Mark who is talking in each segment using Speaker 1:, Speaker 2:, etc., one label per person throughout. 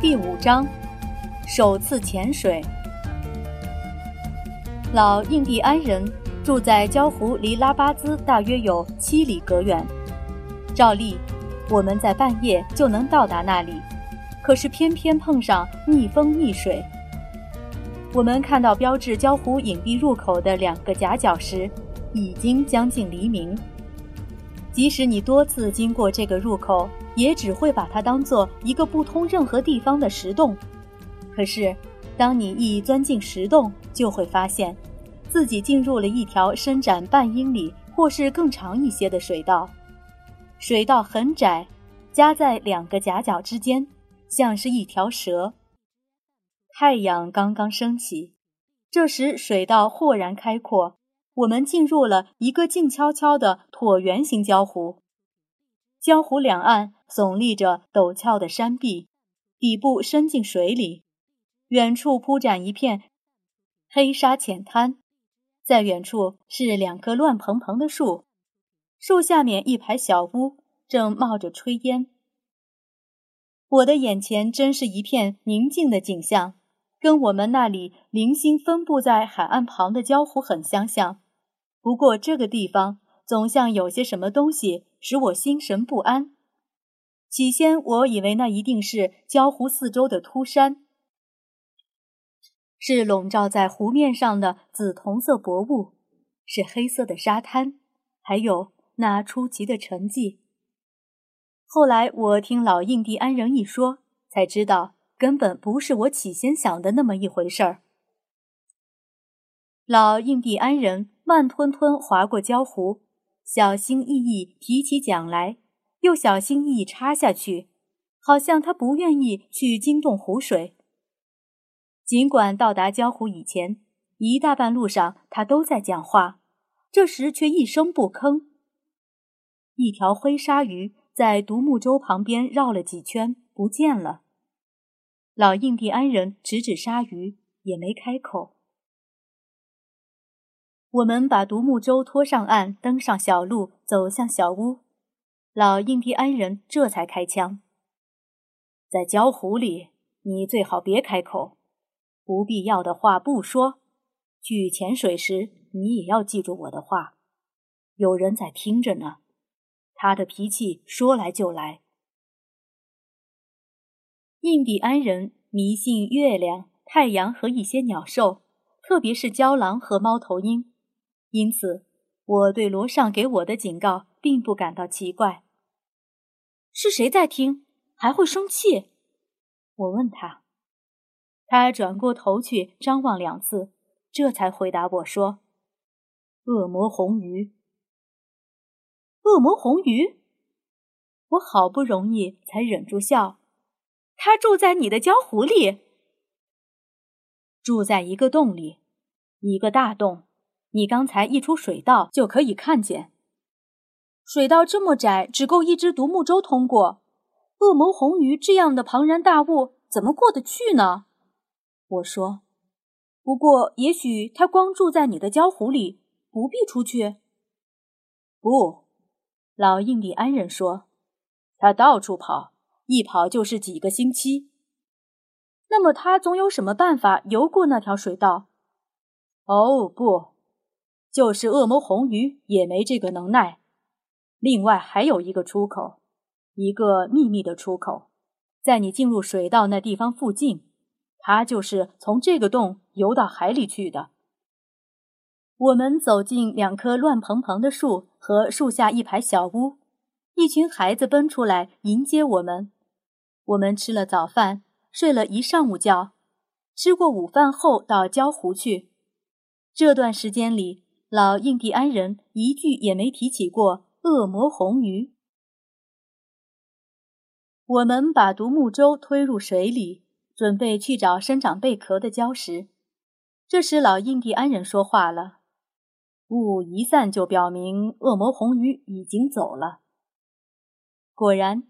Speaker 1: 第五章，首次潜水。老印第安人住在礁湖，离拉巴兹大约有七里格远。照例，我们在半夜就能到达那里，可是偏偏碰上逆风逆水。我们看到标志礁湖隐蔽入口的两个夹角时，已经将近黎明。即使你多次经过这个入口，也只会把它当做一个不通任何地方的石洞。可是，当你一钻进石洞，就会发现，自己进入了一条伸展半英里或是更长一些的水道。水道很窄，夹在两个夹角之间，像是一条蛇。太阳刚刚升起，这时水道豁然开阔，我们进入了一个静悄悄的椭圆形礁湖。礁湖两岸耸立着陡峭的山壁，底部伸进水里，远处铺展一片黑沙浅滩，在远处是两棵乱蓬蓬的树，树下面一排小屋正冒着炊烟。我的眼前真是一片宁静的景象。跟我们那里零星分布在海岸旁的礁湖很相像，不过这个地方总像有些什么东西使我心神不安。起先我以为那一定是礁湖四周的秃山，是笼罩在湖面上的紫铜色薄雾，是黑色的沙滩，还有那出奇的沉寂。后来我听老印第安人一说，才知道。根本不是我起先想的那么一回事儿。老印第安人慢吞吞划过礁湖，小心翼翼提起桨来，又小心翼翼插下去，好像他不愿意去惊动湖水。尽管到达礁湖以前，一大半路上他都在讲话，这时却一声不吭。一条灰鲨鱼在独木舟旁边绕了几圈，不见了。老印第安人指指鲨鱼，也没开口。我们把独木舟拖上岸，登上小路，走向小屋。老印第安人这才开枪。在礁湖里，你最好别开口，不必要的话不说。去潜水时，你也要记住我的话。有人在听着呢。他的脾气说来就来。印第安人迷信月亮、太阳和一些鸟兽，特别是郊狼和猫头鹰，因此我对罗尚给我的警告并不感到奇怪。是谁在听？还会生气？我问他。他转过头去张望两次，这才回答我说：“恶魔红鱼。”恶魔红鱼。我好不容易才忍住笑。他住在你的江湖里，住在一个洞里，一个大洞。你刚才一出水道就可以看见。水道这么窄，只够一只独木舟通过。恶魔红鱼这样的庞然大物怎么过得去呢？我说。不过，也许他光住在你的礁湖里，不必出去。不，老印第安人说，他到处跑。一跑就是几个星期，那么他总有什么办法游过那条水道？哦，不，就是恶魔红鱼也没这个能耐。另外还有一个出口，一个秘密的出口，在你进入水道那地方附近，它就是从这个洞游到海里去的。我们走进两棵乱蓬蓬的树和树下一排小屋，一群孩子奔出来迎接我们。我们吃了早饭，睡了一上午觉，吃过午饭后到礁湖去。这段时间里，老印第安人一句也没提起过恶魔红鱼。我们把独木舟推入水里，准备去找生长贝壳的礁石。这时，老印第安人说话了：“雾一散，就表明恶魔红鱼已经走了。”果然。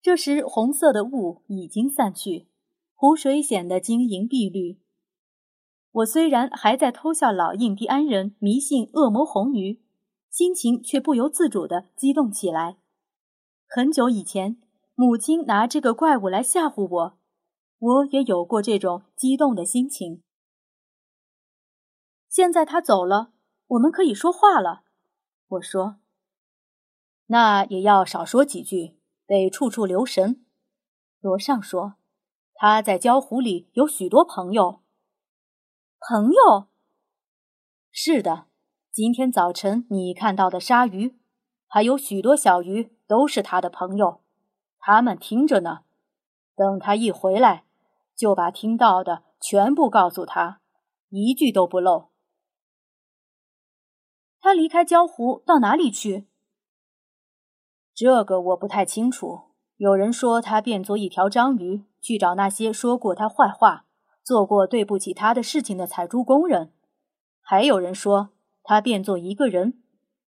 Speaker 1: 这时，红色的雾已经散去，湖水显得晶莹碧绿。我虽然还在偷笑老印第安人迷信恶魔红鱼，心情却不由自主地激动起来。很久以前，母亲拿这个怪物来吓唬我，我也有过这种激动的心情。现在他走了，我们可以说话了。我说：“那也要少说几句，得处处留神。”罗尚说：“他在江湖里有许多朋友。”朋友？是的，今天早晨你看到的鲨鱼，还有许多小鱼，都是他的朋友。他们听着呢，等他一回来，就把听到的全部告诉他，一句都不漏。他离开江湖到哪里去？这个我不太清楚。有人说他变作一条章鱼，去找那些说过他坏话。做过对不起他的事情的采珠工人，还有人说他变作一个人，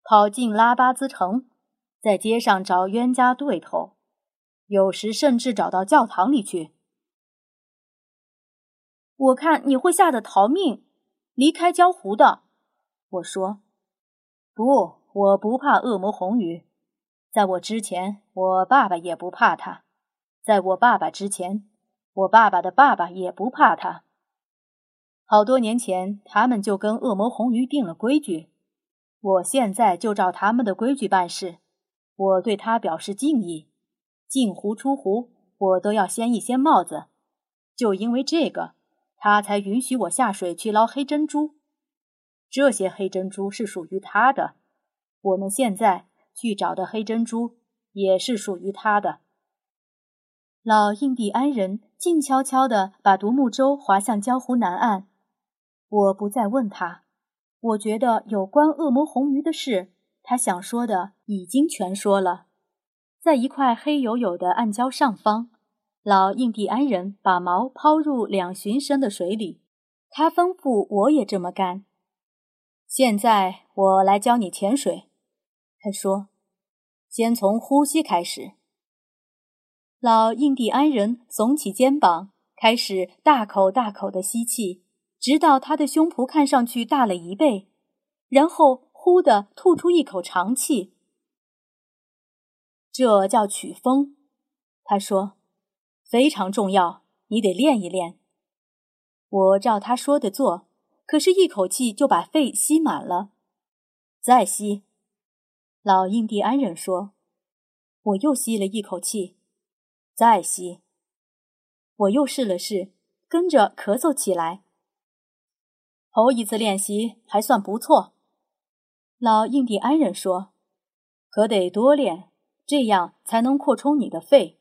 Speaker 1: 跑进拉巴兹城，在街上找冤家对头，有时甚至找到教堂里去。我看你会吓得逃命，离开江湖的。我说：“不，我不怕恶魔红雨，在我之前，我爸爸也不怕他，在我爸爸之前。”我爸爸的爸爸也不怕他。好多年前，他们就跟恶魔红鱼定了规矩。我现在就照他们的规矩办事。我对他表示敬意，进湖出湖，我都要掀一掀帽子。就因为这个，他才允许我下水去捞黑珍珠。这些黑珍珠是属于他的。我们现在去找的黑珍珠也是属于他的。老印第安人静悄悄地把独木舟划向礁湖南岸。我不再问他，我觉得有关恶魔红鱼的事，他想说的已经全说了。在一块黑黝黝的暗礁上方，老印第安人把锚抛入两寻深的水里，他吩咐我也这么干。现在我来教你潜水，他说，先从呼吸开始。老印第安人耸起肩膀，开始大口大口地吸气，直到他的胸脯看上去大了一倍，然后呼地吐出一口长气。这叫取风，他说，非常重要，你得练一练。我照他说的做，可是一口气就把肺吸满了。再吸，老印第安人说，我又吸了一口气。再吸，我又试了试，跟着咳嗽起来。头一次练习还算不错，老印第安人说：“可得多练，这样才能扩充你的肺。”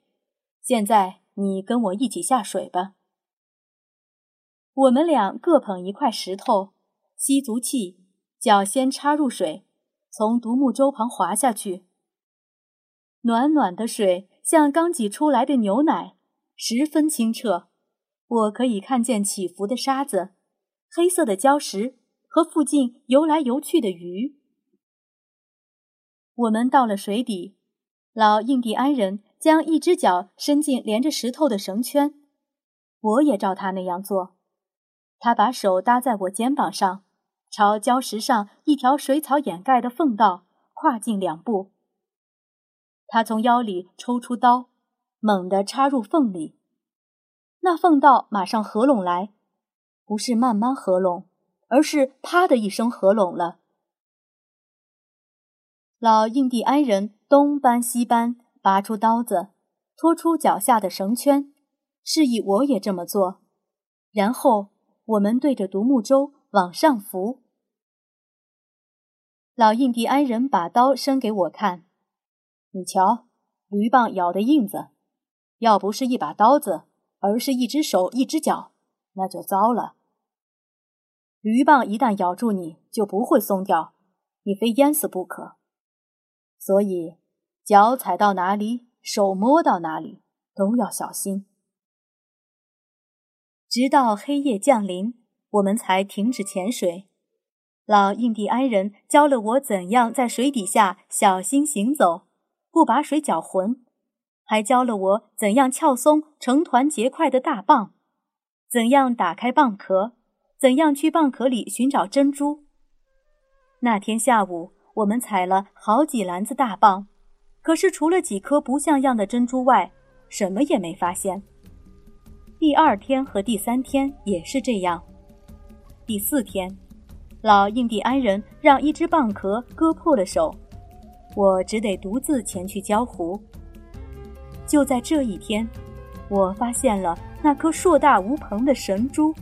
Speaker 1: 现在你跟我一起下水吧。我们俩各捧一块石头，吸足气，脚先插入水，从独木舟旁滑下去。暖暖的水。像刚挤出来的牛奶，十分清澈。我可以看见起伏的沙子、黑色的礁石和附近游来游去的鱼。我们到了水底，老印第安人将一只脚伸进连着石头的绳圈，我也照他那样做。他把手搭在我肩膀上，朝礁石上一条水草掩盖的缝道跨进两步。他从腰里抽出刀，猛地插入缝里，那缝道马上合拢来，不是慢慢合拢，而是啪的一声合拢了。老印第安人东搬西搬，拔出刀子，拖出脚下的绳圈，示意我也这么做。然后我们对着独木舟往上浮。老印第安人把刀伸给我看。你瞧，驴棒咬的印子，要不是一把刀子，而是一只手一只脚，那就糟了。驴棒一旦咬住你，就不会松掉，你非淹死不可。所以，脚踩到哪里，手摸到哪里，都要小心。直到黑夜降临，我们才停止潜水。老印第安人教了我怎样在水底下小心行走。不把水搅浑，还教了我怎样撬松成团结块的大蚌，怎样打开蚌壳，怎样去蚌壳里寻找珍珠。那天下午，我们采了好几篮子大蚌，可是除了几颗不像样的珍珠外，什么也没发现。第二天和第三天也是这样。第四天，老印第安人让一只蚌壳割破了手，我只得独自前去交湖。就在这一天，我发现了那颗硕大无朋的神珠